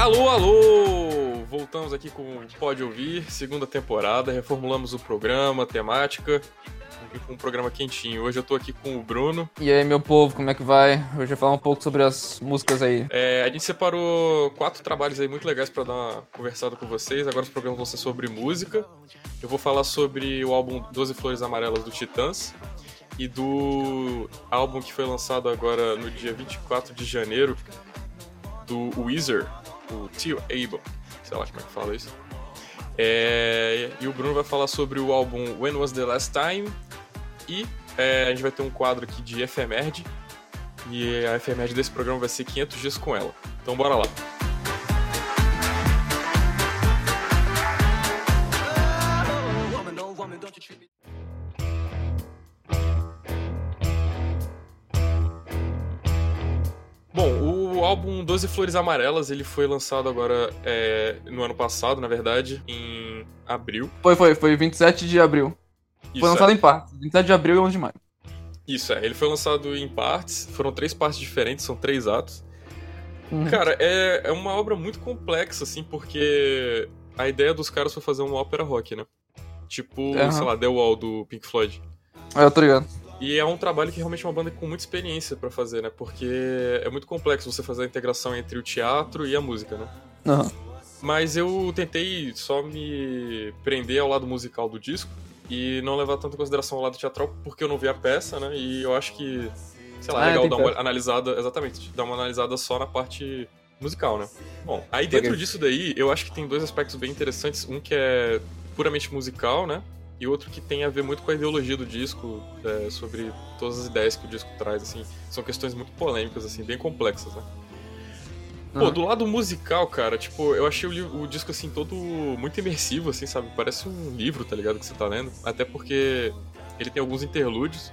Alô, alô! Voltamos aqui com Pode Ouvir, segunda temporada, reformulamos o programa, a temática, com um programa quentinho. Hoje eu tô aqui com o Bruno. E aí, meu povo, como é que vai? Hoje eu vou falar um pouco sobre as músicas aí. É, a gente separou quatro trabalhos aí muito legais para dar uma conversada com vocês. Agora os programas vão ser sobre música. Eu vou falar sobre o álbum Doze Flores Amarelas do Titãs e do álbum que foi lançado agora no dia 24 de janeiro do Weezer, o Tio Abel. Sei lá como é que fala isso. É, e o Bruno vai falar sobre o álbum When Was the Last Time e é, a gente vai ter um quadro aqui de efeméride e a efeméride desse programa vai ser 500 dias com ela. Então bora lá. Doze Flores Amarelas, ele foi lançado agora é, no ano passado, na verdade, em abril. Foi, foi, foi 27 de abril. Isso, foi lançado é. em partes. 27 de abril e 11 de maio. Isso, é. Ele foi lançado em partes, foram três partes diferentes, são três atos. Uhum. Cara, é, é uma obra muito complexa, assim, porque a ideia dos caras foi fazer uma ópera rock, né? Tipo, Uhum. sei lá, The Wall do Pink Floyd. É, eu tô ligado. E é um trabalho que realmente é uma banda com muita experiência pra fazer, né? Porque é muito complexo você fazer a integração entre o teatro e a música, né? Aham. Mas eu tentei só me prender ao lado musical do disco e não levar tanto em consideração o lado teatral porque eu não vi a peça, né? E eu acho que, sei lá, Ah, é legal dar uma peça. analisada, exatamente, dar uma analisada só na parte musical, né? Bom, aí dentro disso daí, eu acho que tem dois aspectos bem interessantes. Um que é puramente musical, né? E outro que tem a ver muito com a ideologia do disco, é, sobre todas as ideias que o disco traz, assim. São questões muito polêmicas, assim, bem complexas, né? Pô, Aham. do lado musical, cara, tipo, eu achei o, o disco, assim, todo muito imersivo, assim, sabe? Parece um livro, tá ligado? Que você tá lendo. Até porque ele tem alguns interlúdios.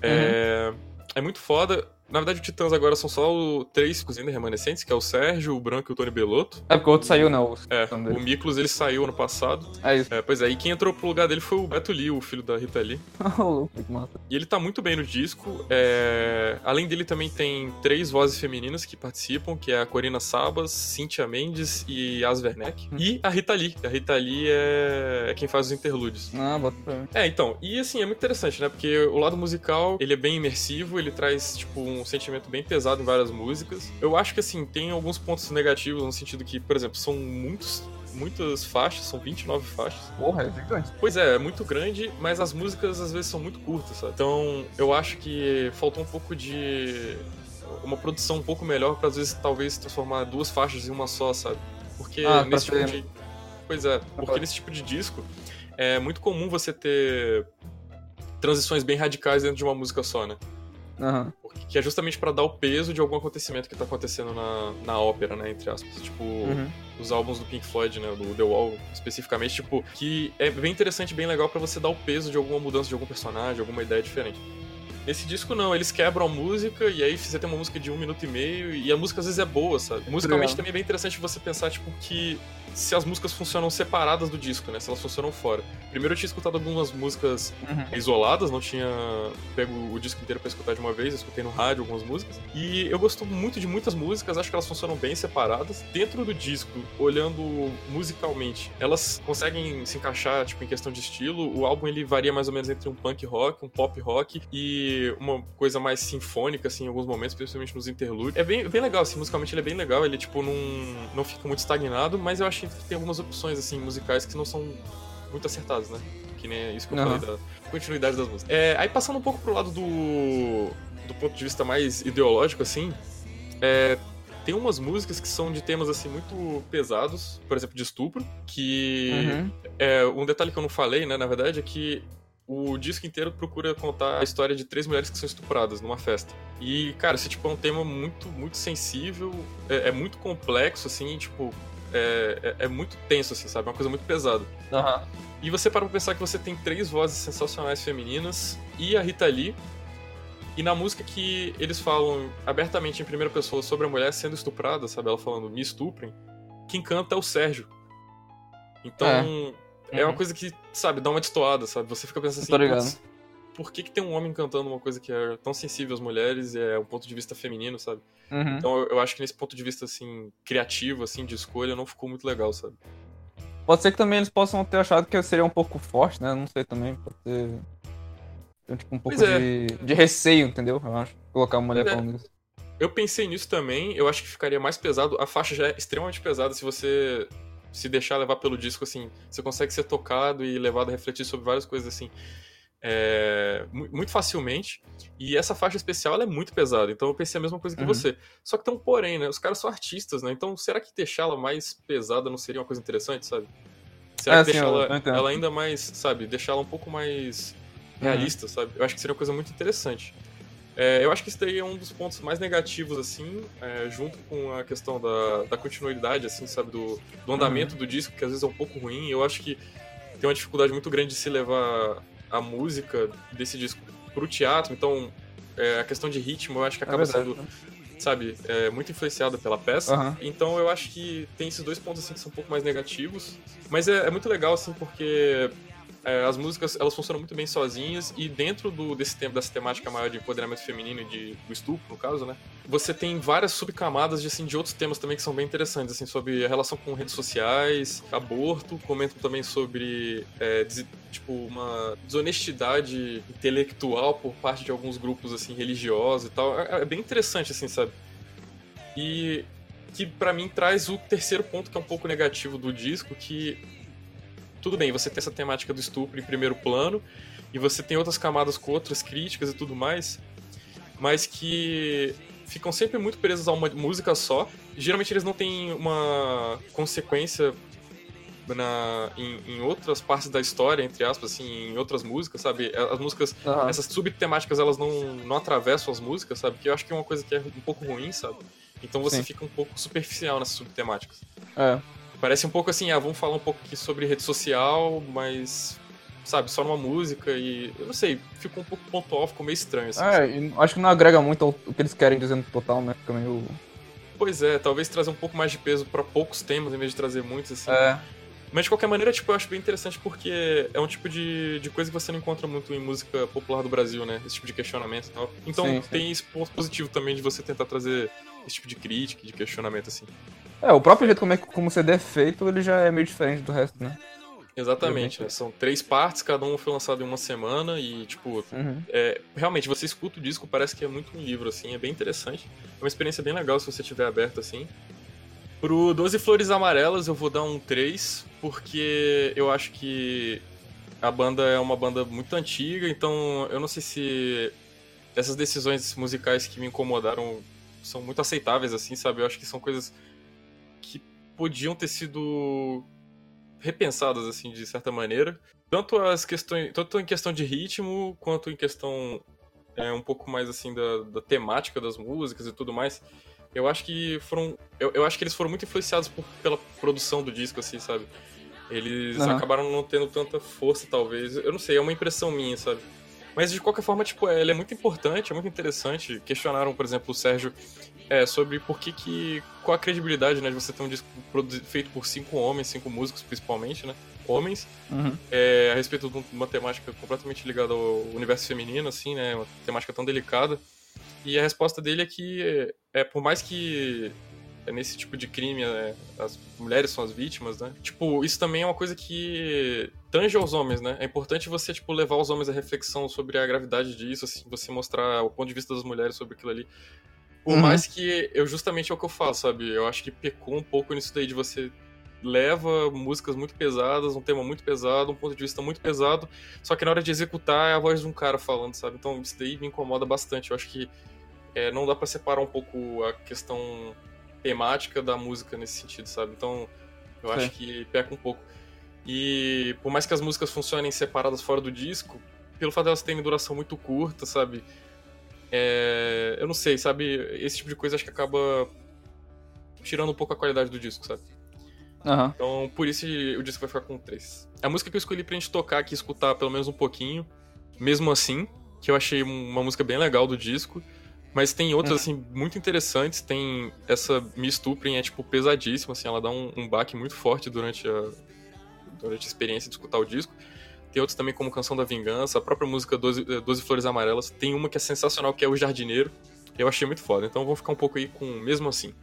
É, é muito foda. Na verdade, o Titãs agora são só o três ainda remanescentes, que é o Sérgio, o Branco e o Tony Belotto. É porque o outro saiu, né? O... É, o. Miklos, ele saiu ano passado. É isso. É, pois é, e quem entrou pro lugar dele foi o Beto Lee, o filho da Rita Lee. E ele tá muito bem no disco. é, Além dele, também tem três vozes femininas que participam, que é a Corina Sabas, Cynthia Mendes e As Werneck. Hum. E a Rita Lee. A Rita Lee é... é quem faz os interlúdios. Ah, bota pra mim. É, então, e assim, é muito interessante, né? Porque o lado musical, ele é bem imersivo, ele traz, tipo, um sentimento bem pesado em várias músicas. Eu acho que, assim, tem alguns pontos negativos, no sentido que, por exemplo, são muitos, muitas faixas, são 29 faixas. Porra, é gigante. Pois é, é muito grande, mas as músicas às vezes são muito curtas, sabe? Então, eu acho que faltou um pouco de uma produção um pouco melhor pra às vezes talvez transformar duas faixas em uma só, sabe? Porque Ah, nesse tipo de Pois é, porque nesse tipo de disco é muito comum você ter transições bem radicais dentro de uma música só, né? Aham. Que é justamente pra dar o peso de algum acontecimento que tá acontecendo na, na ópera, né? Entre aspas. Tipo, Uhum. os álbuns do Pink Floyd, né, do The Wall especificamente, tipo, que é bem interessante, bem legal pra você dar o peso de alguma mudança de algum personagem, alguma ideia diferente. Nesse disco não, eles quebram a música e aí você tem uma música de um minuto e meio e a música às vezes é boa, sabe? Musicalmente Legal. também é bem interessante você pensar, tipo, que se as músicas funcionam separadas do disco, né? Se elas funcionam fora. Primeiro eu tinha escutado algumas músicas Uhum. isoladas, não tinha pego o disco inteiro pra escutar de uma vez, eu escutei no rádio algumas músicas. E eu gosto muito de muitas músicas, acho que elas funcionam bem separadas. Dentro do disco, olhando musicalmente, elas conseguem se encaixar, tipo, em questão de estilo. O álbum, ele varia mais ou menos entre um punk rock, um pop rock e uma coisa mais sinfônica, assim, em alguns momentos, principalmente nos interlúdios. É bem, bem legal, assim, musicalmente ele é bem legal, ele, tipo, não, não fica muito estagnado, mas eu acho que tem algumas opções, assim, musicais que não são muito acertadas, né? Que nem é isso que eu Aham. falei da continuidade das músicas. É, aí passando um pouco pro lado do, do ponto de vista mais ideológico, assim, é, tem umas músicas que são de temas, assim, muito pesados, por exemplo, de estupro, que Uhum. é, um detalhe que eu não falei, né, na verdade, é que o disco inteiro procura contar a história de três mulheres que são estupradas numa festa. E, cara, esse tipo é um tema muito, muito sensível, é, é muito complexo, assim, tipo, é, é, é muito tenso, assim, sabe? É uma coisa muito pesada. Aham. E você para pra pensar que você tem três vozes sensacionais femininas e a Rita Lee. E na música que eles falam abertamente em primeira pessoa sobre a mulher sendo estuprada, sabe? Ela falando me estuprem. Quem canta é o Sérgio. Então, é, uma Uhum. coisa que, sabe, dá uma destoada, sabe? Você fica pensando assim, Tô ligado. "Putz, por que, que tem um homem cantando uma coisa que é tão sensível às mulheres e é um ponto de vista feminino, sabe? Uhum. Então eu, eu acho que nesse ponto de vista, assim, criativo, assim, de escolha, não ficou muito legal, sabe? Pode ser que também eles possam ter achado que seria um pouco forte, né? Não sei também. Pode ser. Tem, tipo, um pouco é. de, de receio, entendeu? Eu acho. Colocar uma mulher Pois é. falando isso. Eu pensei nisso também, eu acho que ficaria mais pesado. A faixa já é extremamente pesada se você se deixar levar pelo disco, assim. Você consegue ser tocado e levado a refletir sobre várias coisas, assim, é, mu- muito facilmente. E essa faixa especial é muito pesada, então eu pensei a mesma coisa que Uhum. você. Só que tem um porém, né? Os caras são artistas, né? Então será que deixá-la mais pesada não seria uma coisa interessante, sabe? Será É, que sim, eu- deixá-la ela ainda mais, sabe? Deixá-la um pouco mais realista, sabe? Eu acho que seria uma coisa muito interessante. É, eu acho que isso daí é um dos pontos mais negativos, assim, é, junto com a questão da, da continuidade, assim, sabe, do, do andamento do disco, que às vezes é um pouco ruim. Eu acho que tem uma dificuldade muito grande de se levar a música desse disco pro teatro, então é, a questão de ritmo eu acho que É acaba verdade. sendo, sabe, é, muito influenciada pela peça. Aham. Então eu acho que tem esses dois pontos assim que são um pouco mais negativos, mas é, é muito legal assim porque é, as músicas elas funcionam muito bem sozinhas e dentro do, desse tempo dessa temática maior de empoderamento feminino e de do estupro no caso, né? Você tem várias subcamadas de assim de outros temas também que são bem interessantes assim sobre a relação com redes sociais, aborto, comentam também sobre é, des- tipo uma desonestidade intelectual por parte de alguns grupos assim religiosos e tal. É, é bem interessante assim, sabe? E que pra mim traz o terceiro ponto que é um pouco negativo do disco, que tudo bem, você tem essa temática do estupro em primeiro plano e você tem outras camadas com outras críticas e tudo mais, mas que ficam sempre muito presos a uma música só. Geralmente eles não têm uma consequência na, em, em outras partes da história, entre aspas, assim, em outras músicas, sabe? As músicas Aham. essas subtemáticas elas não, não atravessam as músicas, sabe? Que eu acho que é uma coisa que é um pouco ruim, sabe? Então você Sim. fica um pouco superficial nessas subtemáticas. É. Parece um pouco assim, ah, vamos falar um pouco aqui sobre rede social, mas, sabe, só numa música e. Eu não sei, ficou um pouco pontual, ficou meio estranho, assim. É, acho que não agrega muito o que eles querem dizer no total, né? Fica meio. Pois é, talvez trazer um pouco mais de peso pra poucos temas em vez de trazer muitos, assim. É. Mas de qualquer maneira, tipo, eu acho bem interessante porque é um tipo de, de coisa que você não encontra muito em música popular do Brasil, né? Esse tipo de questionamento e tal. Então Sim, sim. tem esse ponto positivo também de você tentar trazer esse tipo de crítica, de questionamento, assim. É, o próprio jeito como, é, que- como o CD é feito, ele já é meio diferente do resto, né? Exatamente, né? São três partes, cada um foi lançado em uma semana e, tipo, Uhum. é, realmente, você escuta o disco, parece que é muito um livro, assim, é bem interessante. É uma experiência bem legal se você tiver aberto, assim. Pro 12 Flores Amarelas eu vou dar um 3, porque eu acho que a banda é uma banda muito antiga, então eu não sei se essas decisões musicais que me incomodaram são muito aceitáveis, assim, sabe? Eu acho que são coisas que podiam ter sido repensadas, assim, de certa maneira. Tanto as questões, tanto em questão de ritmo, quanto em questão é, um pouco mais, assim, da, da temática das músicas e tudo mais. Eu acho que foram. Eu, eu acho que eles foram muito influenciados por- pela produção do disco, assim, sabe? Eles Aham. acabaram não tendo tanta força, talvez. Eu não sei, é uma impressão minha, sabe? Mas de qualquer forma, tipo, ele é muito importante, é muito interessante. Questionaram, por exemplo, o Sérgio é, sobre por que que. qual a credibilidade, né, de você ter um disco feito por cinco homens, cinco músicos principalmente, né? Homens, Uhum. é, a respeito de uma temática completamente ligada ao universo feminino, assim, né? Uma temática tão delicada. E a resposta dele é que, é, por mais que é nesse tipo de crime é, as mulheres são as vítimas, né? Tipo, isso também é uma coisa que tange aos homens, né? É importante você, tipo, levar os homens à reflexão sobre a gravidade disso, assim, você mostrar o ponto de vista das mulheres sobre aquilo ali. Por Uhum. mais que eu justamente é o que eu faço, sabe? Eu acho que pecou um pouco nisso daí de você leva músicas muito pesadas, um tema muito pesado, um ponto de vista muito pesado, só que na hora de executar é a voz de um cara falando, sabe? Então isso daí me incomoda bastante. Eu acho que é, não dá pra separar um pouco a questão temática da música nesse sentido, sabe? Então eu acho que peca um pouco. E por mais que as músicas funcionem separadas fora do disco, pelo fato delas terem duração muito curta, sabe? É, eu não sei, sabe? Esse tipo de coisa acho que acaba tirando um pouco a qualidade do disco, sabe? Aham. Então, por isso o disco vai ficar com 3. A música que eu escolhi pra gente tocar aqui, escutar pelo menos um pouquinho, mesmo assim, que eu achei um- uma música bem legal do disco, mas tem outras, assim, muito interessantes. Tem essa Me Stuprem, é, tipo, pesadíssima, assim, ela dá um, um baque muito forte durante a, durante a experiência de escutar o disco. Tem outros também como Canção da Vingança, a própria música Doze, Doze Flores Amarelas. Tem uma que é sensacional, que é O Jardineiro. Eu achei muito foda, então vou ficar um pouco aí com Mesmo Assim.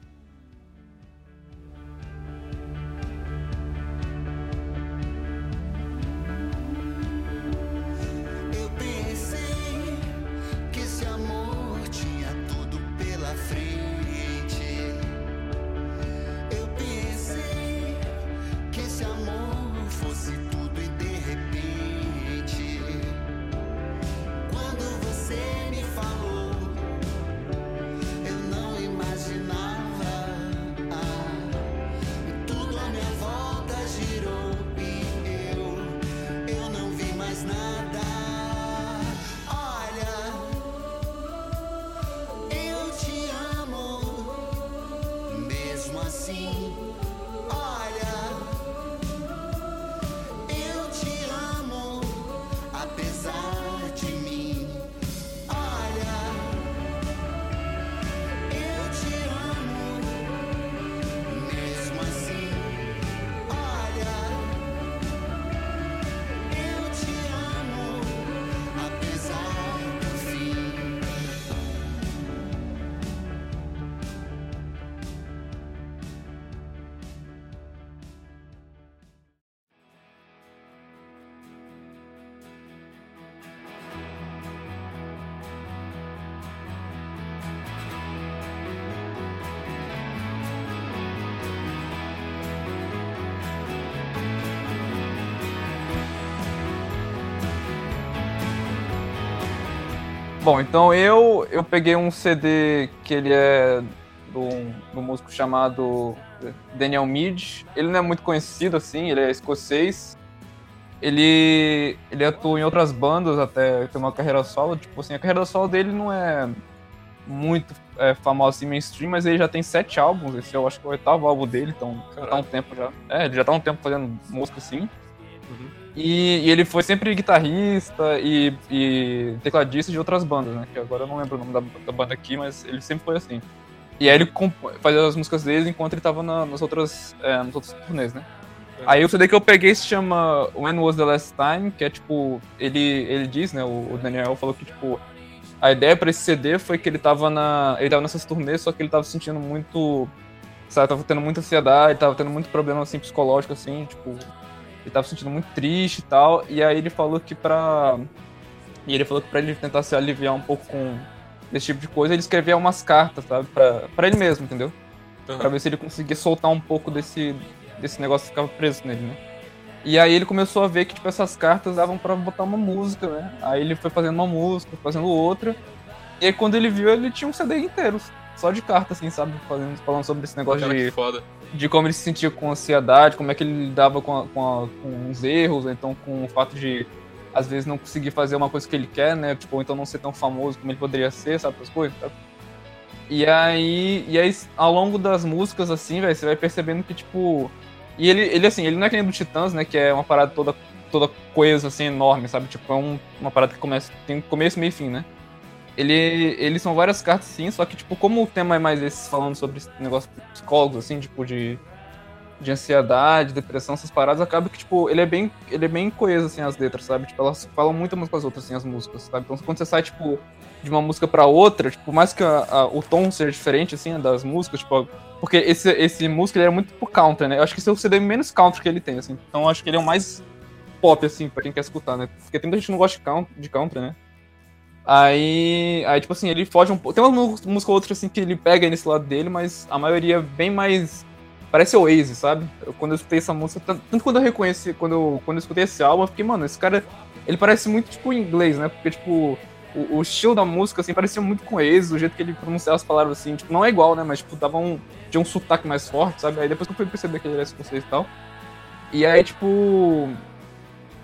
Bom, então eu eu peguei um CD que ele é do, do músico chamado Daniel Mead. Ele não é muito conhecido assim, ele é escocês. Ele ele atua em outras bandas até tem uma carreira solo, tipo assim, a carreira solo dele não é muito é, famosa assim mainstream, mas ele já tem sete álbuns, esse eu acho que é o oitavo álbum dele, então já tá um tempo já. É, ele já tá um tempo fazendo música assim. Uhum. E, e, ele foi sempre guitarrista e, e, tecladista de outras bandas, né? Que agora eu não lembro o nome da, da banda aqui, mas ele sempre foi assim. E aí ele fazia as músicas dele enquanto ele tava na, nas outras, é, nos outros turnês, né? É. Aí o CD que eu peguei se chama When Was the Last Time, que é tipo, ele, ele diz, né, o, o Daniel falou que, tipo, a ideia para esse CD foi que ele tava na. Ele tava nessas turnês, só que ele tava sentindo muito. Sabe, tava tendo muita ansiedade, tava tendo muito problema assim, psicológico, assim, tipo, ele tava se sentindo muito triste e tal. E aí ele falou que pra. E ele falou que pra ele tentar se aliviar um pouco com esse tipo de coisa, ele escrevia umas cartas, sabe? Pra, pra ele mesmo, entendeu? Uhum. Pra ver se ele conseguia soltar um pouco desse, desse negócio que ficava preso nele, né? E aí ele começou a ver que tipo, essas cartas davam para botar uma música, né? Aí ele foi fazendo uma música, fazendo outra. E aí quando ele viu, ele tinha um CD inteiro, só de carta, assim, sabe? Fazendo, falando sobre esse negócio Cara, de. foda de como ele se sentia com ansiedade, como é que ele lidava com, a, com, a, com os erros, então com o fato de às vezes não conseguir fazer uma coisa que ele quer, né? Tipo, ou então não ser tão famoso como ele poderia ser, sabe, essas coisas, sabe? E aí, e aí ao longo das músicas, assim, velho, você vai percebendo que, tipo. E ele, ele, assim, ele não é que nem do Titãs, né? Que é uma parada toda, toda coesa, assim, enorme, sabe? Tipo, é um, uma parada que começa, tem começo, meio e fim, né? Ele, eles são várias cartas sim, só que, tipo, como o tema é mais esse falando sobre esse negócio de psicólogos, assim, tipo, de, de ansiedade, depressão, essas paradas, acaba que, tipo, ele é bem, ele é bem coeso, assim, as letras, sabe? Tipo, elas falam muito umas com as outras, assim, as músicas, sabe? Então, quando você sai, tipo, de uma música para outra, tipo, mais que a, a, o tom seja diferente, assim, das músicas, tipo, porque esse, esse músico, ele é muito pro country, né? Eu acho que esse é o CD menos country que ele tem, assim. Então, acho que ele é o mais pop, assim, pra quem quer escutar, né? Porque tem muita gente que não gosta de country, de country né? Aí, aí, tipo assim, ele foge um pouco. Tem uma música ou outra assim que ele pega nesse lado dele, mas a maioria é bem mais. Parece Oasis, sabe? Eu, quando eu escutei essa música, tanto, tanto quando eu reconheci, quando eu, quando eu escutei esse álbum, eu fiquei, mano, esse cara, ele parece muito, tipo, inglês, né? Porque, tipo, o, o, estilo da música, assim, parecia muito com Oasis, o jeito que ele pronunciava as palavras, assim, tipo, não é igual, né? Mas, tipo, dava um, tinha um sotaque mais forte, sabe? Aí depois que eu fui perceber que ele era escocês e tal. E aí, tipo,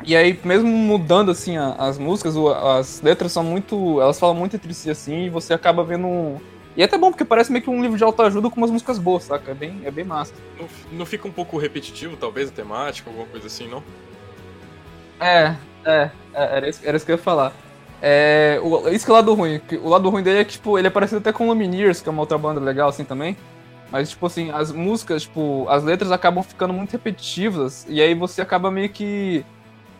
e aí, mesmo mudando, assim, as músicas, as letras são muito... Elas falam muito entre si, assim, e você acaba vendo... Um... E é até bom, porque parece meio que um livro de autoajuda com umas músicas boas, saca? É bem, é bem massa. Não, não fica um pouco repetitivo, talvez, a temática, alguma coisa assim, não? É, é, é era, isso, era isso que eu ia falar. É, o, isso que é o lado ruim. O lado ruim dele é que, tipo, ele é parecido até com Lumineers, que é uma outra banda legal, assim, também. Mas, tipo assim, as músicas, tipo, as letras acabam ficando muito repetitivas, e aí você acaba meio que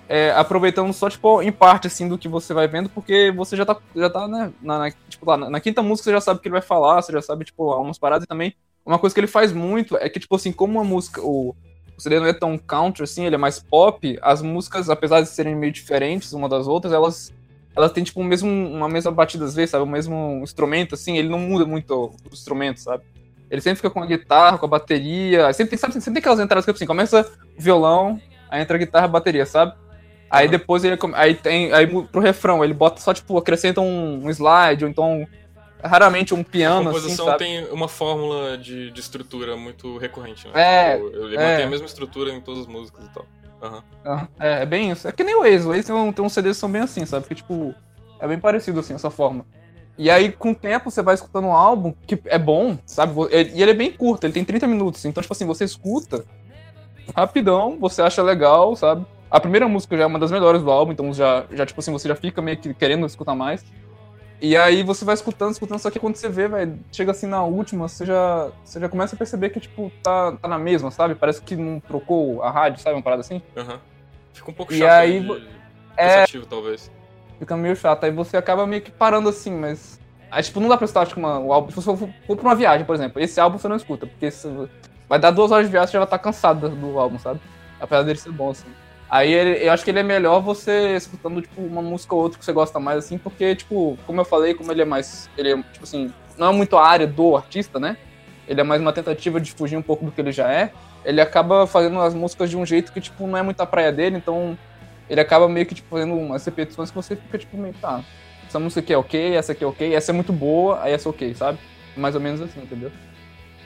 é, aproveitando só, tipo, em parte, assim, do que você vai vendo, porque você já tá, já tá né, na, na tipo, lá, na, na, quinta música você já sabe o que ele vai falar, você já sabe, tipo, algumas paradas e também uma coisa que ele faz muito é que, tipo assim, como a música, o, o CD não é tão country, assim, ele é mais pop, as músicas, apesar de serem meio diferentes uma das outras, elas elas têm, tipo, mesmo, uma mesma batida às vezes, sabe? O mesmo instrumento, assim, ele não muda muito o instrumento, sabe? Ele sempre fica com a guitarra, com a bateria, sempre tem, sabe, sempre tem aquelas entradas que, assim, começa o violão, aí entra a guitarra, a bateria, sabe? Aí depois ele aí tem aí pro refrão, ele bota só tipo acrescenta um, um slide ou então raramente um piano a composição assim, tem uma fórmula de, de estrutura muito recorrente, né? É, ele é. mantém a mesma estrutura em todas as músicas e tal. Uhum. É, é bem isso. É que nem o Waze. O Waze tem, um, tem uns CDs que são bem assim, sabe? Que tipo, é bem parecido assim, essa forma. E aí, com o tempo, você vai escutando um álbum que é bom, sabe? E ele é bem curto, ele tem 30 minutos. Então, tipo assim, você escuta rapidão, você acha legal, sabe? A primeira música já é uma das melhores do álbum, então já, já tipo assim, você já fica meio que querendo escutar mais. E aí você vai escutando, escutando, só que quando você vê, velho, chega assim na última, você já, você já começa a perceber que, tipo, tá, tá na mesma, sabe? Parece que não trocou a rádio, sabe? Uma parada assim. Aham. Uhum. Fica um pouco e chato, aí, de... é... talvez. Fica meio chato, aí você acaba meio que parando assim, mas... Aí, tipo, não dá pra escutar, tipo, uma, o álbum... Se você for, for pra uma viagem, por exemplo, esse álbum você não escuta, porque vai dar duas horas de viagem, você já vai estar tá cansado do álbum, sabe? Apesar dele ser bom, assim. Aí ele, eu acho que ele é melhor você escutando, tipo, uma música ou outra que você gosta mais, assim, porque, tipo, como eu falei, como ele é mais. Ele é, tipo assim, não é muito a área do artista, né? Ele é mais uma tentativa de fugir um pouco do que ele já é. Ele acaba fazendo as músicas de um jeito que, tipo, não é muito a praia dele, então ele acaba meio que, tipo, fazendo umas repetições que você fica, tipo, meio, tá, essa música aqui é ok, essa aqui é ok, essa é muito boa, aí essa é ok, sabe? Mais ou menos assim, entendeu?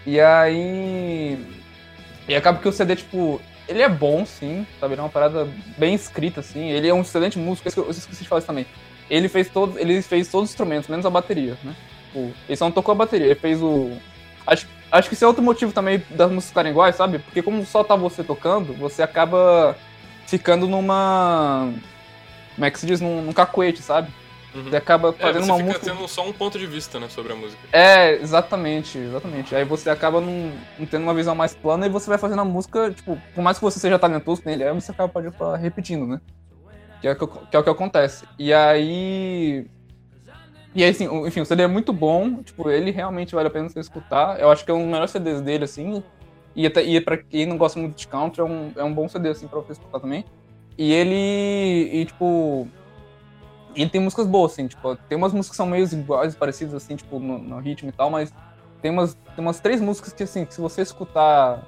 E aí. E acaba que o CD, tipo, ele é bom, sim, sabe? Ele é uma parada bem escrita, assim. Ele é um excelente músico, eu esqueci de falar isso também. Ele fez, todo, ele fez todos os instrumentos, menos a bateria, né? Tipo, ele só não tocou a bateria, ele fez o. Acho, acho que isso é outro motivo também das músicas ficarem iguais, sabe? Porque como só tá você tocando, você acaba ficando numa. Como é que se diz? Num, num cacuete, sabe? Uhum. Você acaba é, fazendo é, você uma fica música. tendo só um ponto de vista, né, sobre a música. É, exatamente, exatamente. Aí você acaba não, não tendo uma visão mais plana e você vai fazendo a música, tipo, por mais que você seja talentoso que ele é, você acaba pode estar repetindo, né? Que é, que, que é o que acontece. E aí. E aí, assim, enfim, o CD é muito bom, tipo, ele realmente vale a pena você escutar. Eu acho que é um dos melhores CDs dele, assim. E, até, e pra quem não gosta muito de country, é um, é um bom CD, assim, pra você escutar também. E ele. E, tipo e tem músicas boas, assim, tipo, tem umas músicas que são meio iguais, parecidas, assim, tipo, no, no, ritmo e tal, mas tem umas, tem umas três músicas que, assim, que se você escutar,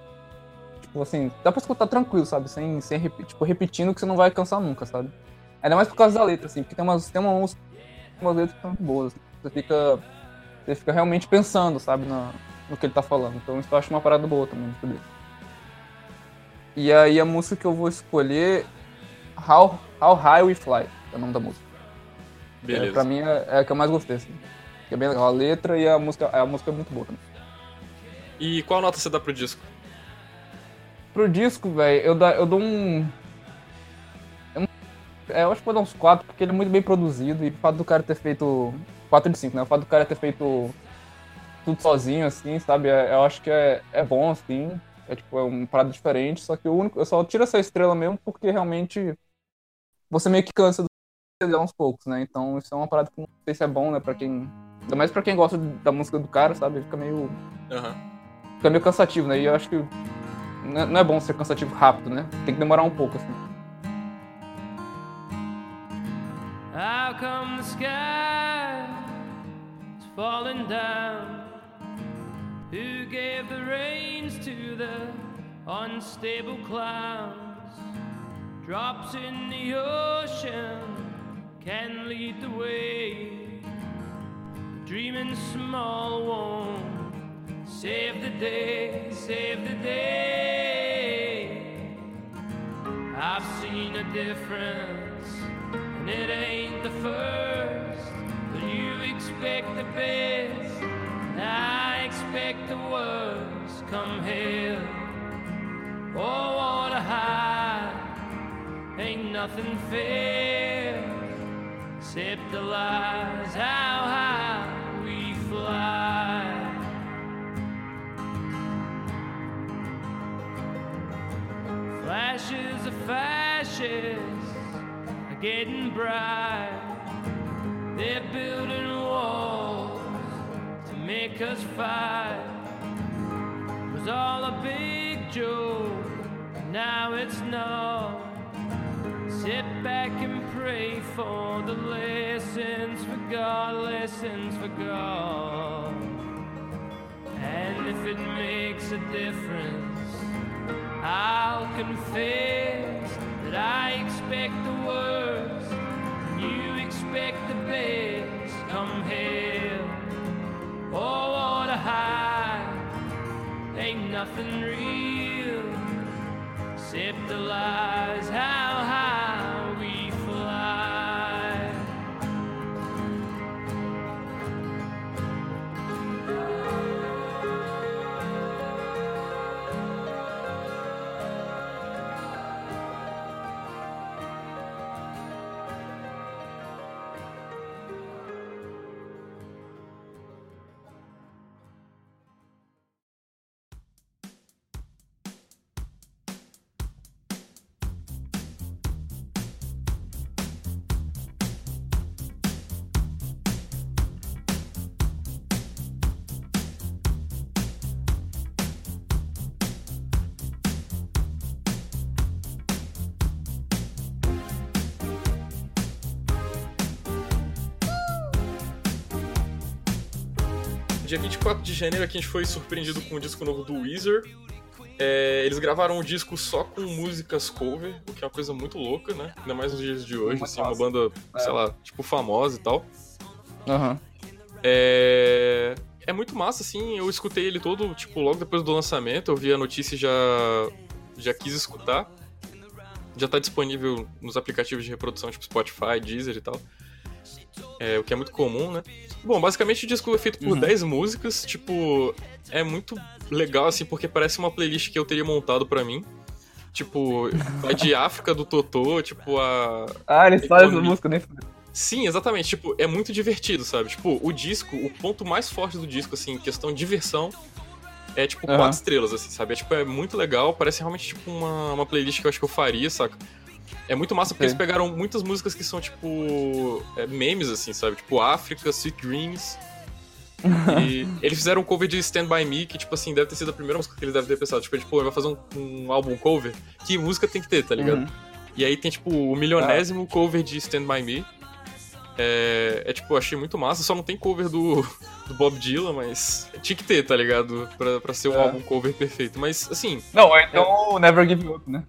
tipo, assim, dá pra escutar tranquilo, sabe, sem, sem tipo, repetindo que você não vai cansar nunca, sabe. Ainda mais por causa da letra, assim, porque tem umas, tem uma música, umas letras que são boas, assim, você fica, você fica realmente pensando, sabe, no, no que ele tá falando, então isso eu acho uma parada boa também, dele. E aí a música que eu vou escolher, How, How High We Fly, é o nome da música. Beleza. É, pra mim é, é a que eu mais gostei, assim. é bem legal. A letra e a música, a música é muito boa também. E qual nota você dá pro disco? Pro disco, velho, eu, eu dou um. Eu, é, acho que vou dar uns 4, porque ele é muito bem produzido. E o fato do cara ter feito. 4 de 5, né? O fato do cara ter feito tudo sozinho, assim, sabe? É, eu acho que é, é bom, assim. É tipo, é um parada diferente. Só que o único. Eu só tiro essa estrela mesmo porque realmente você meio que cansa do perder aos poucos, né? Então isso é uma parada que não sei se é bom, né, pra quem. Ainda mais pra quem gosta da música do cara, sabe? Fica meio. Uhum. Fica meio cansativo, né? E eu acho que não é bom ser cansativo rápido, né? Tem que demorar um pouco, assim. How come the sky is falling down? Who gave the reins to the unstable clouds? Drops in the ocean can lead the way. Dreaming small won't save the day, save the day. I've seen a difference, and it ain't the first. But you expect the best, and I expect the worst. Come hell or oh, water high, ain't nothing fair except the lies how high we fly. Flashes of fascists are getting bright. They're building walls to make us fight. It was all a big joke, now it's not. Sit back and pray for the lessons for God, lessons for God. And if it makes a difference, I'll confess that I expect the worst, and you expect the best. Come hell, oh what a high, ain't nothing real except the lies. How high Dia 24 de janeiro aqui a gente foi surpreendido com o disco novo do Weezer. É, eles gravaram o disco só com músicas cover, o que é uma coisa muito louca, né? Ainda mais nos dias de hoje, Muito assim, uma banda, É. sei lá, tipo, famosa e tal. Aham. É... é muito massa, assim, eu escutei ele todo, tipo, logo depois do lançamento, eu vi a notícia e já, já quis escutar. Já tá disponível nos aplicativos de reprodução, tipo Spotify, Deezer e tal. É, o que é muito comum, né? Bom, basicamente o disco é feito por Uhum. 10 músicas, tipo, é muito legal, assim, porque parece uma playlist que eu teria montado pra mim. Tipo, vai de África do Totô, tipo, a, Ah, eles fazem essa música, nem Sim, exatamente. Tipo, é muito divertido, sabe? Tipo, o disco, o ponto mais forte do disco, assim, em questão de diversão, é tipo Aham. quatro estrelas, assim, sabe? É, tipo, é muito legal, parece realmente tipo uma, uma playlist que eu acho que eu faria, saca? É muito massa porque Ok. eles pegaram muitas músicas que são, tipo, é, memes, assim, sabe? Tipo, África, Sweet Dreams. e eles fizeram um cover de Stand By Me, que, tipo assim, deve ter sido a primeira música que eles devem ter pensado. Tipo, tipo, ele vai fazer um, um álbum cover, que música tem que ter, tá ligado? Uhum. E aí tem, tipo, o milionésimo cover de Stand By Me. É, é, tipo, eu achei muito massa. Só não tem cover do, do Bob Dylan, mas tinha que ter, tá ligado? Pra, pra ser um É. álbum cover perfeito. Mas, assim, Não, então o Never Give Up, né?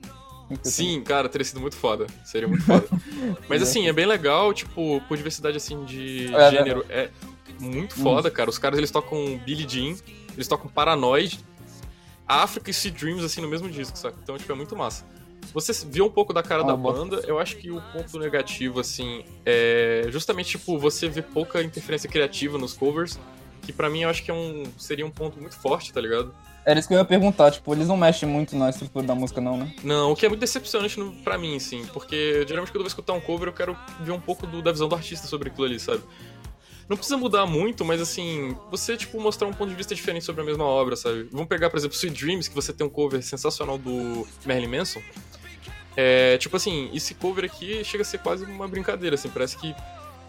Ter sim, cara, teria sido muito foda. Seria muito foda. Mas, assim, é bem legal, tipo, por diversidade, assim, de É, gênero. É muito Hum. foda, cara. Os caras, eles tocam Billie Jean, eles tocam Paranoid, África e Sea Dreams, assim, no mesmo disco, saca? Então, tipo, é muito massa. Você viu um pouco da cara Ah, da banda, eu acho que o ponto negativo, assim, é justamente, tipo, você vê pouca interferência criativa nos covers, que pra mim eu acho que é um, seria um ponto muito forte, tá ligado? Era isso que eu ia perguntar, tipo, eles não mexem muito na estrutura da música, não, né? Não, o que é muito decepcionante no, pra mim, assim, porque geralmente quando eu vou escutar um cover eu quero ver um pouco do- da visão do artista sobre aquilo ali, sabe? Não precisa mudar muito, mas assim, você, tipo, mostrar um ponto de vista diferente sobre a mesma obra, sabe? Vamos pegar, por exemplo, Sweet Dreams, que você tem um cover sensacional do Marilyn Manson. É, tipo assim, esse cover aqui chega a ser quase uma brincadeira, assim, parece que,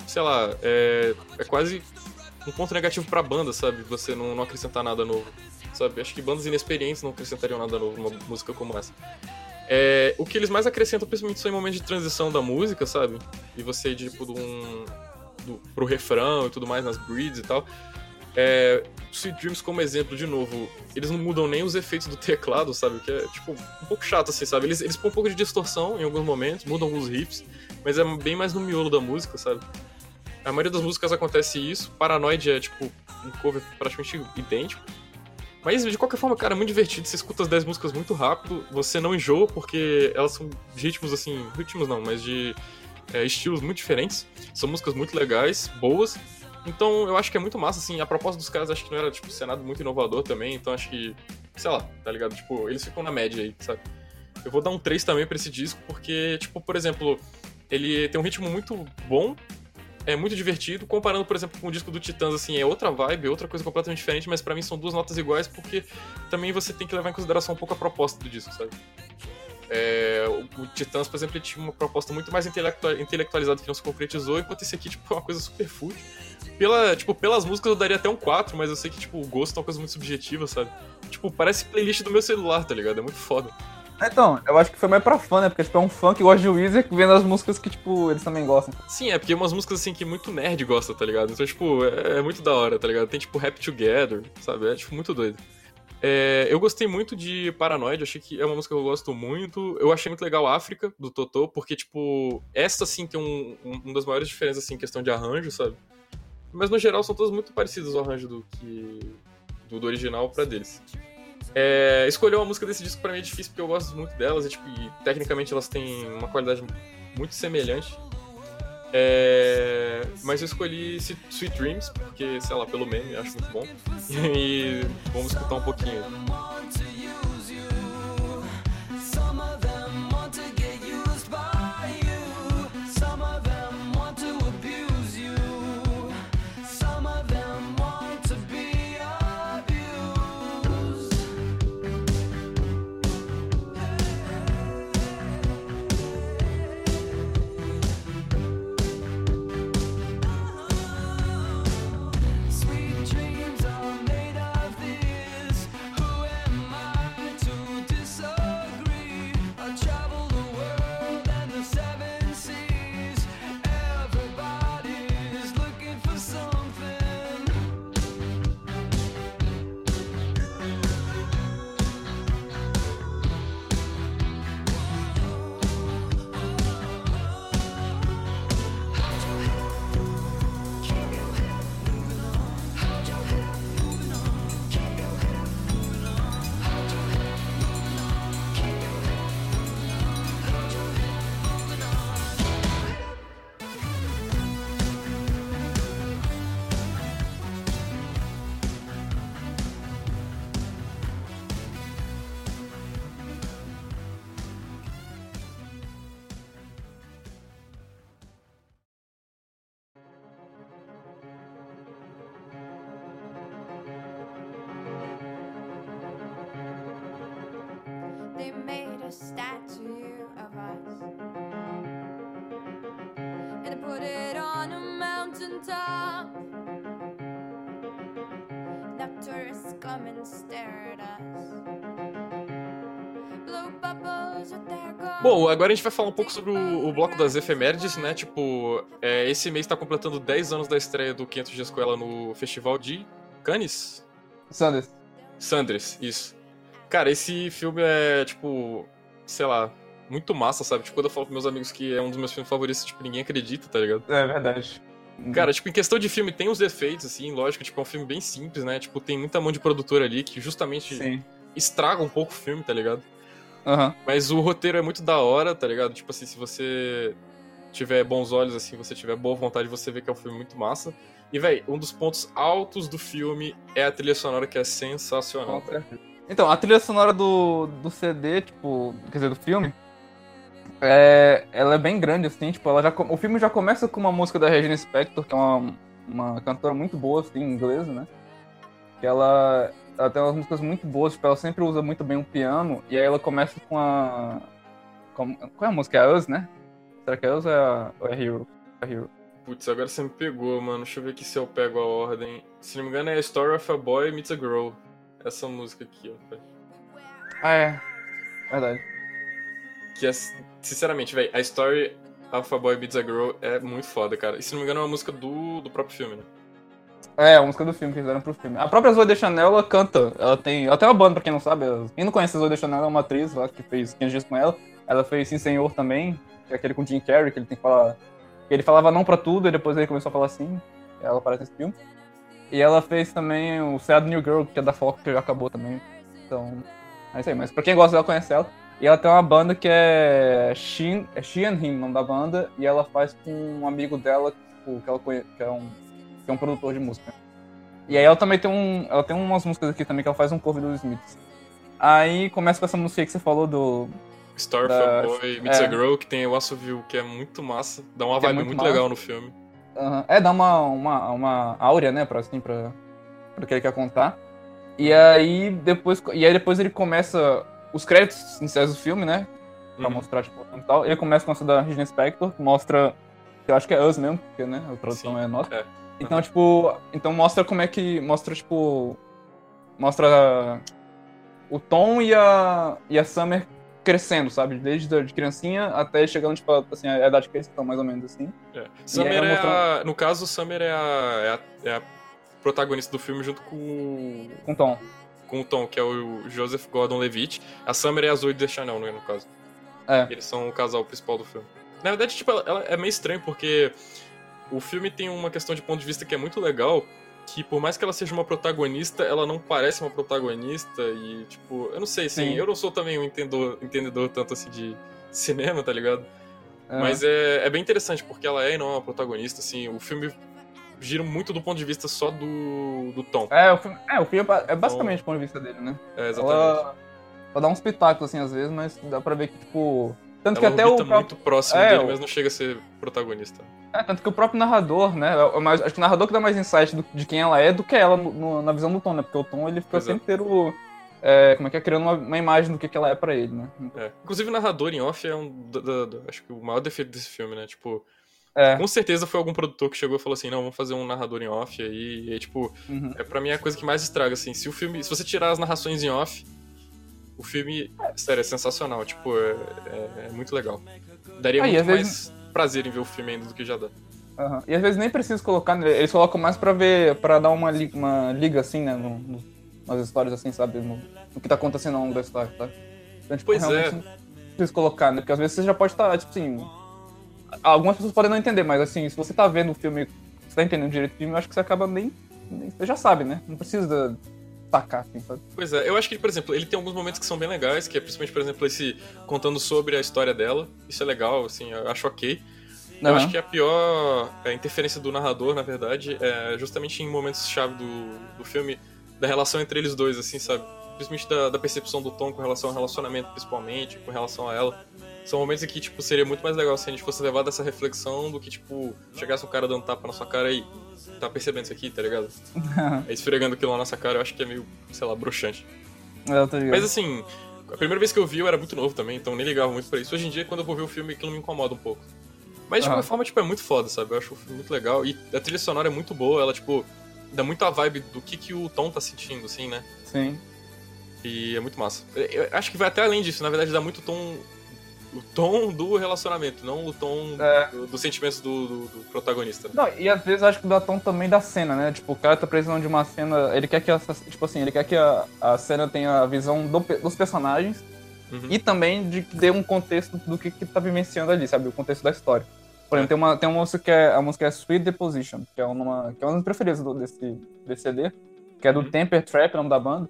sei lá, é, é quase um ponto negativo pra banda, sabe? Você não, não acrescentar nada novo, sabe? Acho que bandas inexperientes não acrescentariam nada novo numa música como essa. É, o que eles mais acrescentam, principalmente, são em momentos de transição da música, sabe? E você, tipo, de um, do, pro refrão e tudo mais, nas breeds e tal. É, Sweet Dreams, como exemplo, de novo, eles não mudam nem os efeitos do teclado, sabe? Que é, tipo, um pouco chato, assim, sabe? Eles, eles põem um pouco de distorção em alguns momentos, mudam alguns riffs, mas é bem mais no miolo da música, sabe? A maioria das músicas acontece isso. Paranoid é, tipo, um cover praticamente idêntico. Mas, de qualquer forma, cara, é muito divertido. Você escuta as 10 músicas muito rápido, você não enjoa, porque elas são de ritmos, assim... Ritmos não, mas de é, estilos muito diferentes. São músicas muito legais, boas. Então, eu acho que é muito massa, assim. A proposta dos caras, acho que não era, tipo, nada muito inovador também. Então, acho que... Sei lá, tá ligado? Tipo, eles ficam na média aí, sabe? Eu vou dar um 3 também pra esse disco, porque, tipo, por exemplo... Ele tem um ritmo muito bom, é muito divertido, comparando, por exemplo, com o disco do Titãs, assim, é outra vibe, é outra coisa completamente diferente, mas pra mim são duas notas iguais, porque também você tem que levar em consideração um pouco a proposta do disco, sabe? É, o, o Titãs, por exemplo, tinha uma proposta muito mais intelectual, intelectualizada que não se concretizou, enquanto esse aqui, tipo, é uma coisa super fútil. Pela, tipo, pelas músicas eu daria até um 4, mas eu sei que, tipo, o gosto é uma coisa muito subjetiva, sabe? Tipo, parece playlist do meu celular, tá ligado? É muito foda. Então, eu acho que foi mais pra fã, né? Porque tipo, é um fã que gosta de Weezer vendo as músicas que, tipo, eles também gostam. Sim, é porque é umas músicas assim que muito nerd gosta, tá ligado? Então, tipo, é, é muito da hora, tá ligado? Tem tipo Happy Together, sabe? É tipo muito doido. É, eu gostei muito de Paranoid, achei que é uma música que eu gosto muito. Eu achei muito legal África, do Totô, porque, tipo, essa, assim, tem um, um, uma das maiores diferenças, assim, em questão de arranjo, sabe? Mas, no geral, são todas muito parecidas o arranjo do que... do, do original pra deles. É, escolher uma música desse disco pra mim é difícil, porque eu gosto muito delas, e, tipo, e, tecnicamente elas têm uma qualidade muito semelhante. É, mas eu escolhi Sweet Dreams, porque, sei lá, pelo meme, acho muito bom. E vamos escutar um pouquinho. Bom, agora a gente vai falar um pouco sobre o, o bloco das efemérides, né? Tipo, é, esse mês tá completando 10 anos da estreia do 500 Dias com ela no Festival de Cannes? Sanders. Sandres, isso. Cara, esse filme é, tipo, sei lá, muito massa, sabe? Tipo, quando eu falo pros meus amigos que é um dos meus filmes favoritos, tipo, ninguém acredita, tá ligado? É verdade. Cara, tipo, em questão de filme, tem uns defeitos, assim, lógico, tipo, é um filme bem simples, né? Tipo, tem muita mão de produtor ali que justamente Sim. estraga um pouco o filme, tá ligado? Aham. Mas o roteiro é muito da hora, tá ligado? Tipo assim, se você tiver bons olhos, assim, você tiver boa vontade, você vê que é um filme muito massa. E, véi, um dos pontos altos do filme é a trilha sonora, que é sensacional. Certeza. Então, a trilha sonora do, do CD, tipo, quer dizer, do filme, é, ela é bem grande, assim, tipo, ela já, o filme já começa com uma música da Regina Spector, que é uma, uma cantora muito boa, assim, inglesa, né? Que ela, ela tem umas músicas muito boas, tipo, ela sempre usa muito bem o piano, e aí ela começa com a... Com, qual é a música? É a Us, né? Será que é Us ou é, a, ou é Hero? É Hero. Putz, agora você me pegou, mano. Deixa eu ver aqui se eu pego a ordem. Se não me engano, é Story of a Boy Meets a Girl. Essa música aqui, ó. Ah, é. Verdade. Que é, sinceramente, velho, a Story of a Boy Meets a Girl é muito foda, cara. E se não me engano, é uma música do, do próprio filme, né? É, a música do filme que fizeram pro filme. A própria Zoe Deschanel, ela canta. Ela tem. Ela tem uma banda, pra quem não sabe. Quem não conhece a Zoe Deschanel, ela é uma atriz lá que fez 500 dias com ela. Ela fez Sim Senhor também, que é aquele com Jim Carrey, que ele tem que falar. Ele falava não pra tudo e depois ele começou a falar sim. Ela aparece nesse filme. E ela fez também o Sad New Girl, que é da Fox, que já acabou também. Então. É isso aí. Mas pra quem gosta dela, conhece ela. E ela tem uma banda que é She, é She and Him, o nome da banda. E ela faz com um amigo dela, tipo, que, ela conhe, que é um que é um produtor de música. E aí ela também tem um. Ela tem umas músicas aqui também que ela faz um cover dos Smiths. Aí começa com essa música aí que você falou do. Story Da- Boy Meets é. a Girl, que tem o assovio, que é muito massa. Dá uma é vibe muito muito, massa. legal no filme. Aham. É, dá uma, uma, uma áurea, né, pra, assim, pra, pra que ele quer contar. E aí depois. E aí depois ele começa. Os créditos iniciais do filme, né? pra Uhum. mostrar, tipo, e tal. Ele começa com essa da Regina Spector, que mostra, eu acho que é Us mesmo, porque, né, a tradução Sim, é nossa. é. Então, tipo, então mostra como é que, mostra, tipo, mostra o Tom e a, e a Summer crescendo, sabe? Desde de criancinha até chegando, tipo, assim, a idade que eles estão, mais ou menos, assim. É. Summer é mostrando- a, No caso, Summer é a, é, a, é a protagonista do filme junto com, Com o Tom. com o Tom, que é o Joseph Gordon-Levitt. A Summer é a Zoe Deschanel, né, no caso. É. Eles são o casal principal do filme. Na verdade, tipo, ela, ela é meio estranho porque o filme tem uma questão de ponto de vista que é muito legal, que por mais que ela seja uma protagonista, ela não parece uma protagonista e, tipo, eu não sei, assim, Sim. eu não sou também um entendedor, entendedor tanto assim de cinema, tá ligado? É. Mas é, é bem interessante, porque ela é e não é uma protagonista, assim, o filme gira muito do ponto de vista só do, do Tom. É, o filme, é, o filme é é basicamente o ponto de vista dele, né? É, exatamente. Ela, ela dá uns pitacos, assim, às vezes, mas dá pra ver que, tipo... Tanto que ela até o próprio... muito próximo É, dele, mas não chega a ser protagonista. É, tanto que o próprio narrador, né? é mais- acho que o narrador que dá mais insight do- de quem ela é do que ela no- na visão do Tom, né? Porque o Tom, ele fica Exato. sempre inteiro... é, como é que é? Criando uma, uma imagem do que, que ela é pra ele, né? É. Inclusive, o narrador em off é um. da- da- da- acho que o maior defeito desse filme, né? Tipo, É. com certeza foi algum produtor que chegou e falou assim: não, vamos fazer um narrador em off aí. E aí, tipo, Uhum. é pra mim a coisa que mais estraga, assim. Se o filme. Se você tirar as narrações em off, o filme, sério, é sensacional. Tipo, é, é- é muito legal. Daria Ah, muito mais vezes- prazer em ver o filme ainda do que já dá. Aham. E às vezes nem precisa colocar, né? eles colocam mais pra ver, pra dar uma, li- uma liga assim, né? No, no- nas histórias assim, sabe? No, no que tá acontecendo ao longo da história, tá? Então, tipo, Pois é. não precisa colocar, né? Porque às vezes você já pode estar, tipo assim. Algumas pessoas podem não entender, mas assim, se você tá vendo o filme, você tá entendendo direito o filme, eu acho que você acaba nem. nem- Você já sabe, né? Não precisa tacar, assim, sabe? Pois é, eu acho que, por exemplo, ele tem alguns momentos que são bem legais, que é principalmente, por exemplo, esse contando sobre a história dela. Isso é legal, assim, eu acho ok. Eu acho que a pior é, interferência do narrador, na verdade, é justamente em momentos-chave do, do filme, da relação entre eles dois, assim, sabe? Principalmente da, da percepção do Tom com relação ao relacionamento, principalmente, com relação a ela. São momentos em que, tipo, seria muito mais legal se a gente fosse levar dessa reflexão do que, tipo, chegasse um cara dando tapa na sua cara e tá percebendo isso aqui, tá ligado? Aí esfregando aquilo na nossa cara, eu acho que é meio, sei lá, broxante. Eu tô ligado. Mas assim, a primeira vez que eu vi eu era muito novo também, então nem ligava muito pra isso. Hoje em dia, quando eu vou ver o filme, aquilo me incomoda um pouco. Mas de Aham. qualquer forma, tipo, é muito foda, sabe? Eu acho o filme muito legal. E a trilha sonora é muito boa, ela, tipo, dá muito a vibe do que, que o Tom tá sentindo, assim, né? Sim. E é muito massa. Eu acho que vai até além disso, na verdade, dá muito tom. O tom do relacionamento, não o tom É. do- dos sentimentos do, do- do protagonista. Não, e às vezes acho que dá tom também da cena, né? Tipo, o cara tá precisando de uma cena. Ele quer que essa, tipo assim, ele quer que a, a cena tenha a visão do dos personagens Uhum. e também de que dê um contexto do que, que tá vivenciando ali, sabe? O contexto da história. Por exemplo, tem uma, tem uma música que é. A música é Sweet Deposition, que é uma, que é uma das preferidas do- desse, desse CD, que é do Uhum. Temper Trap, o nome da banda.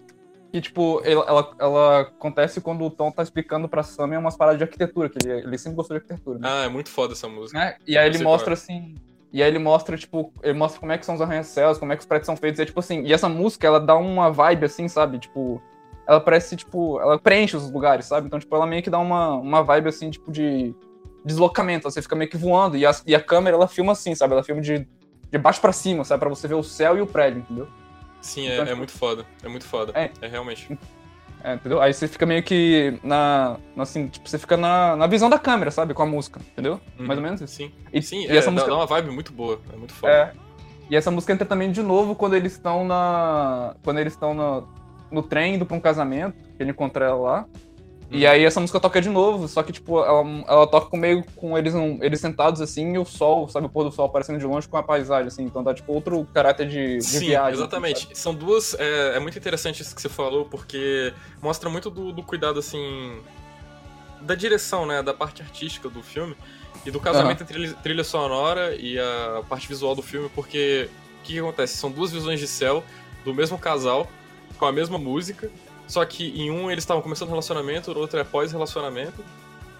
Que, tipo, ela, ela, ela acontece quando o Tom tá explicando pra Sammy umas paradas de arquitetura, que ele, ele sempre gostou de arquitetura. né? Ah, é muito foda essa música. né? E aí ele mostra qual assim. E aí ele mostra, tipo, ele mostra como é que são os arranha-céus, como é que os prédios são feitos. E, é, tipo assim, e essa música, ela dá uma vibe, assim, sabe? Tipo, ela parece, tipo, ela preenche os lugares, sabe? Então, tipo, ela meio que dá uma, uma vibe, assim, tipo, de deslocamento. Você fica meio que voando. E a, e a câmera, ela filma assim, sabe? Ela filma de, de baixo pra cima, sabe? Pra você ver o céu e o prédio, entendeu? Sim, é, Então, é tipo- muito foda. É muito foda. É. é realmente. É, entendeu? Aí você fica meio que na. Assim, tipo, você fica na, na visão da câmera, sabe? Com a música, entendeu? Mais ou menos isso. Sim. E, Sim, e é, essa música. dá uma vibe muito boa. É muito foda. É. E essa música entra também de novo quando eles estão na. Quando eles estão no, no trem indo pra um casamento, que ele encontra ela lá. E Uhum. aí essa música toca de novo, só que, tipo, ela, ela toca meio com eles, um- eles sentados assim e o sol, sabe, o pôr do sol aparecendo de longe com a paisagem, assim. Então dá, tipo, outro caráter de, de Sim, viagem. exatamente. São duas. É, é muito interessante isso que você falou, porque mostra muito do, do cuidado, assim. Da direção, né? Da parte artística do filme. E do casamento entre trilha, trilha sonora e a parte visual do filme, porque o que, que acontece? São duas visões de céu do mesmo casal, com a mesma música. Só que em um eles estavam começando o relacionamento, no outro é pós-relacionamento.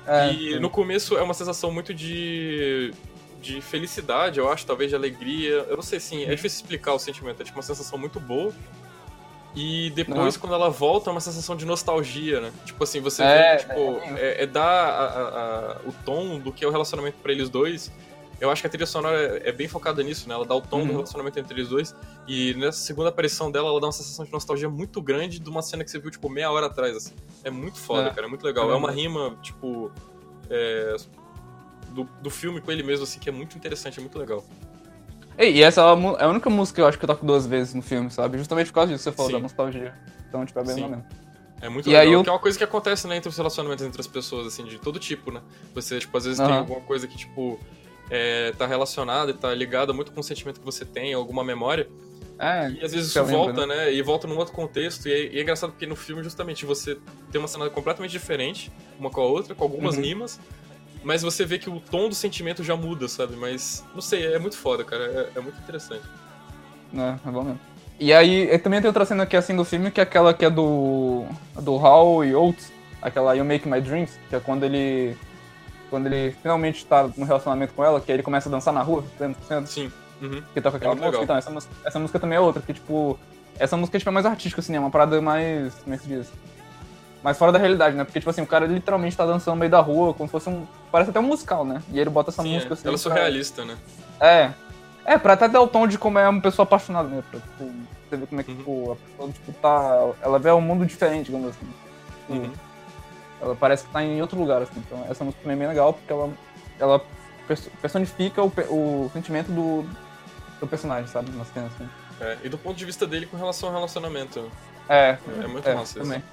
É, e sim. no começo é uma sensação muito de, de felicidade, eu acho, talvez de alegria. Eu não sei assim, é difícil explicar o sentimento, é tipo uma sensação muito boa. E depois, Uhum. quando ela volta, é uma sensação de nostalgia, né? Tipo assim, você É, vê, tipo, é, é dar a- a- a- o tom do que é o relacionamento pra eles dois eu acho que a trilha sonora é, bem focada nisso, né? Ela dá o tom do Uhum. relacionamento entre eles dois. E nessa segunda aparição dela, ela dá uma sensação de nostalgia muito grande de uma cena que você viu, tipo, meia hora atrás, assim. É muito foda, É. cara, é muito legal. É É uma rima, tipo. é, do, do filme com ele mesmo, assim, que é muito interessante, é muito legal. E essa é a é única música que eu acho que eu toco duas vezes no filme, sabe? Justamente por causa disso, você falou Sim. da nostalgia. Então, tipo, é bem Sim. mesmo. É muito E legal, aí eu- que é uma coisa que acontece, né, entre os relacionamentos entre as pessoas, assim, de todo tipo, né? Você, tipo, às vezes tem Aham. alguma coisa que, tipo, é, tá relacionada e tá ligada muito com o sentimento que você tem, alguma memória, É, e às vezes isso lembra, volta, né? E volta num outro contexto, e é, e é engraçado porque no filme, justamente, você tem uma cena completamente diferente, uma com a outra, com algumas Uhum. rimas, mas você vê que o tom do sentimento já muda, sabe? Mas, não sei, é muito foda, cara, é, é muito interessante. É, é bom mesmo. E aí, também tem outra cena que é assim do filme, que é aquela que é do. do Hal e Oates, aquela You Make My Dreams, que é quando ele. Quando ele finalmente tá no relacionamento com ela, que aí ele começa a dançar na rua, lembra? Lembra? Sim. Uhum. Que toca aquela muito música. legal. Então, essa música, essa música também é outra, que tipo. Essa música tipo, é mais artística, assim, é uma parada mais. Como é que se diz? Mais fora da realidade, né? Porque, tipo assim, o cara literalmente tá dançando no meio da rua, como se fosse um. Parece até um musical, né? E aí ele bota essa Sim, música é. assim. Ela é pra- surrealista, né? É. É, pra até dar o tom de como é uma pessoa apaixonada, né? Pra, tipo, você ver como é que, Uhum. tipo, a pessoa, tipo, tá. Ela vê um mundo diferente, digamos assim. Tipo, Uhum. Ela parece que tá em outro lugar, assim. Então, essa música também é bem legal, porque ela, ela perso- personifica o, o sentimento do, do personagem, sabe? Na cena, assim. É, e do ponto de vista dele com relação ao relacionamento. É, É muito é, massa isso. também.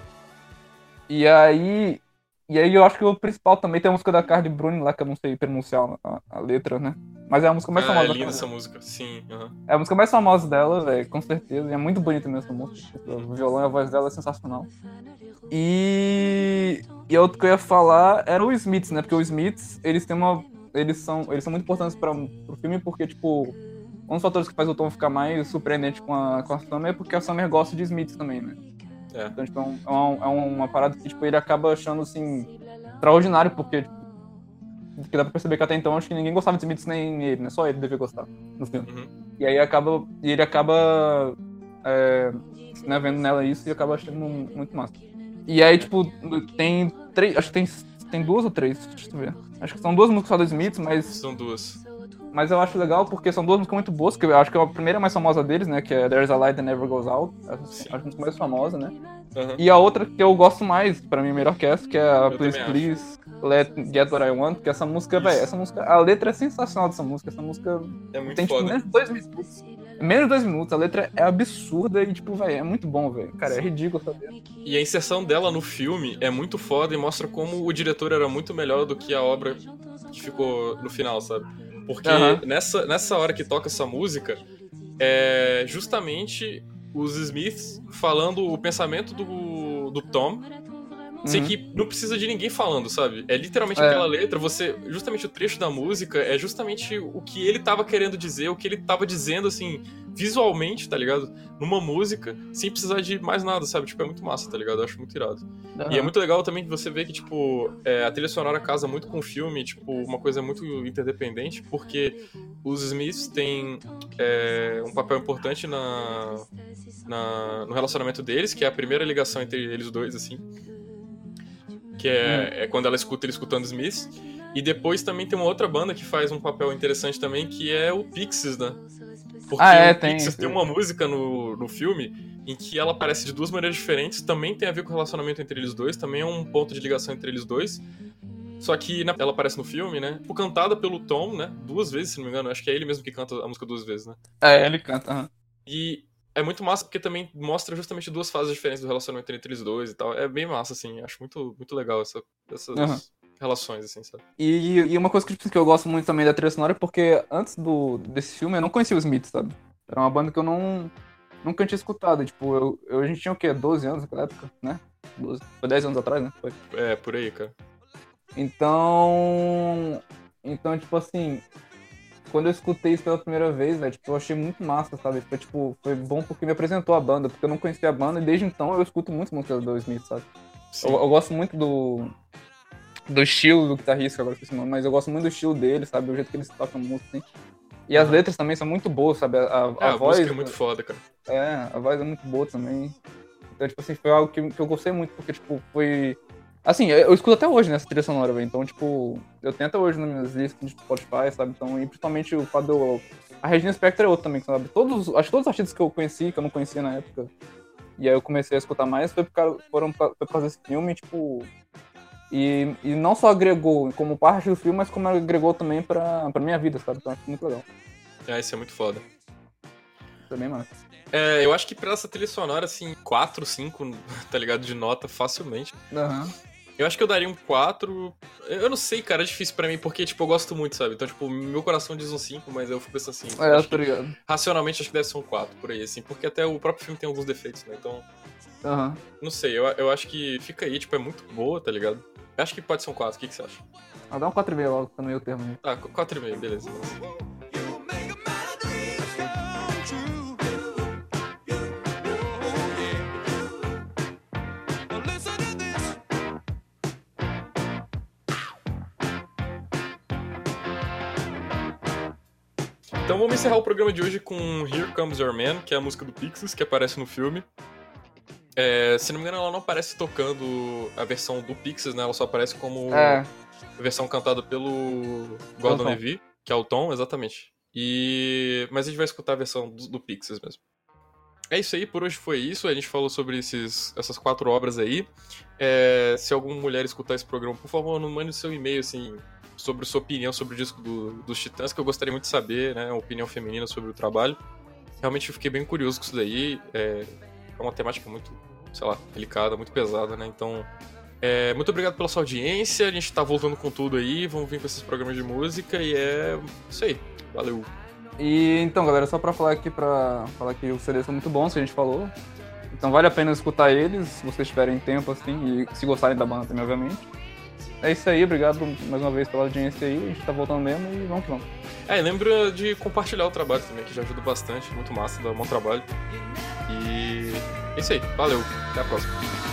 E aí. E aí eu acho que o principal também tem a música da Carly Bruni lá, que eu não sei pronunciar a, a letra, né? Mas é a música mais Ah, famosa é da linda essa música, sim. aham. É a música mais famosa dela, velho, com certeza. E é muito bonita mesmo essa música. O violão e a voz dela é sensacional. E, e outro que eu ia falar era o Smiths, né? Porque os Smiths, eles têm uma. Eles são, eles são muito importantes para pro filme porque, tipo, um dos fatores que faz o Tom ficar mais surpreendente com a, com a Summer é porque a Summer gosta de Smiths também, né? É. Então, tipo, é, um- é um- é uma parada que, tipo, ele acaba achando, assim, extraordinário, porque, tipo, que dá pra perceber que até então acho que ninguém gostava de Smiths nem ele, né? Só ele devia gostar no filme. Uhum. E aí acaba. E ele acaba é, né, vendo nela isso e acaba achando mu- muito massa. E aí, tipo, tem três. Acho que tem, tem duas ou três, deixa eu ver. Acho que são duas músicas só do Smiths, mas, São duas. Mas eu acho legal porque são duas músicas muito boas, que eu acho que a primeira é mais famosa deles, né? Que é There's a Light That Never Goes Out. Acho, a música mais famosa, né? Aham. E a outra que eu gosto mais, pra mim, melhor que essa, que é a Eu Please Please Let Get What I Want, que essa música, velho, essa música, a letra é sensacional dessa música, essa música É muito tem tipo foda. menos de dois minutos. Menos de dois minutos, a letra é absurda e, tipo, velho, é muito bom, velho. Cara, é ridículo saber. E a inserção dela no filme é muito foda e mostra como o diretor era muito melhor do que a obra que ficou no final, sabe? Porque Aham. nessa, nessa hora que toca essa música, é justamente os Smiths falando o pensamento do, do Tom, sem Uhum. que não precisa de ninguém falando, sabe? É literalmente É. aquela letra, você. Justamente o trecho da música é justamente o que ele tava querendo dizer, o que ele tava dizendo, assim, visualmente, tá ligado? Numa música, sem precisar de mais nada, sabe? Tipo, é muito massa, tá ligado? Eu acho muito irado. E é muito legal também que você vê que, tipo, é, a trilha sonora casa muito com o filme, tipo, uma coisa muito interdependente, porque os Smiths têm é, um papel importante na, na- no relacionamento deles, que é a primeira ligação entre eles dois, assim. Que é, é quando ela escuta ele escutando Smiths. E depois também tem uma outra banda que faz um papel interessante também, que é o Pixies, né? Porque Ah, é, o tem, Pixies tem uma música no, no filme em que ela aparece de duas maneiras diferentes, também tem a ver com o relacionamento entre eles dois, também é um ponto de ligação entre eles dois. Só que na- ela aparece no filme, né? Tipo, cantada pelo Tom, né? Duas vezes, se não me engano. Acho que é ele mesmo que canta a música duas vezes, né? É, ele canta. aham. E é muito massa porque também mostra justamente duas fases diferentes do relacionamento entre eles dois e tal. É bem massa, assim. Acho muito, muito legal essa- essas Aham. relações, assim, sabe? E, e uma coisa que, tipo, que eu gosto muito também da trilha sonora é porque antes do, desse filme eu não conhecia os Smiths, sabe? Era uma banda que eu não. Nunca tinha escutado. Tipo, eu, eu- a gente tinha o quê? 12 anos naquela época, né? 12. Foi 10 anos atrás, né? Foi. É, por aí, cara. Então. Então, tipo assim. Quando eu escutei isso pela primeira vez, velho, tipo, eu achei muito massa, sabe? Foi, tipo, foi bom porque me apresentou a banda, porque eu não conhecia a banda e desde então eu escuto muitas músicas do Smith, sabe? Eu, eu gosto muito do. Do estilo do guitarrista, agora esqueci o nome, mas eu gosto muito do estilo dele, sabe? O jeito que eles tocam música, assim. E as letras também são muito boas, sabe? A, a, É, a a voz. música é muito foda, cara. É, a voz é muito boa também. Então, tipo assim, foi algo que, que eu gostei muito, porque, tipo, foi. Assim, eu, eu escuto até hoje nessa trilha sonora, velho. Então, tipo, eu tenho até hoje nas minhas listas de Spotify, sabe? Então, e principalmente o fato do. A Regina Spector é outro também, sabe? Todos, acho que todos os artistas que eu conheci, que eu não conhecia na época, e aí eu comecei a escutar mais, foi por causa, foram pra- foi por causa desse filme, tipo. E, e não só agregou como parte do filme, mas como agregou também pra, pra minha vida, sabe? Então, acho muito legal. Ah, isso é muito foda. Também massa. É, eu acho que pra essa trilha sonora, assim, 4, 5, tá ligado? De nota, facilmente. Aham. Eu acho que eu daria um 4. Eu não sei, cara, é difícil pra mim, porque, tipo, eu gosto muito, sabe? Então, tipo, meu coração diz um 5, mas eu fico pensando assim. É, acho tá que, ligado. racionalmente, acho que deve ser um 4 por aí, assim, porque até o próprio filme tem alguns defeitos, né? Então, Aham. não sei, eu, eu acho que fica aí, tipo, é muito boa, tá ligado? Eu acho que pode ser um 4, o que, que você acha? Ah, dá um 4,5 logo, tá no meio termo aí. Ah, 4,5, beleza. You vamos encerrar o programa de hoje com Here Comes Your Man, que é a música do Pixies, que aparece no filme. É, se não me engano, ela não aparece tocando a versão do Pixies, né? Ela só aparece como É, versão cantada pelo Gordon. Levy, que é o Tom, exatamente. E... Mas a gente vai escutar a versão do, do Pixies mesmo. É isso aí, por hoje foi isso. A gente falou sobre esses, essas quatro obras aí. É, se alguma mulher escutar esse programa, por favor, não mande o seu e-mail, assim, sobre sua opinião sobre o disco do- dos Titãs, que eu gostaria muito de saber, né? Uma opinião feminina sobre o trabalho. Realmente eu fiquei bem curioso com isso daí. É, é uma temática muito, sei lá, delicada, muito pesada, né? Então, é, muito obrigado pela sua audiência. A gente tá voltando com tudo aí. Vamos vir com esses programas de música e é isso aí. Valeu. E então, galera, só pra falar aqui pra falar que os CDs são muito bons, que a gente falou. Então vale a pena escutar eles, se vocês tiverem tempo, assim, e se gostarem da banda também, obviamente. É isso aí, obrigado mais uma vez pela audiência aí, a gente tá voltando mesmo e vamos que vamos. É, lembra de compartilhar o trabalho também, que já ajuda bastante. Muito massa, dá um bom trabalho. E é isso aí. Valeu. Até a próxima.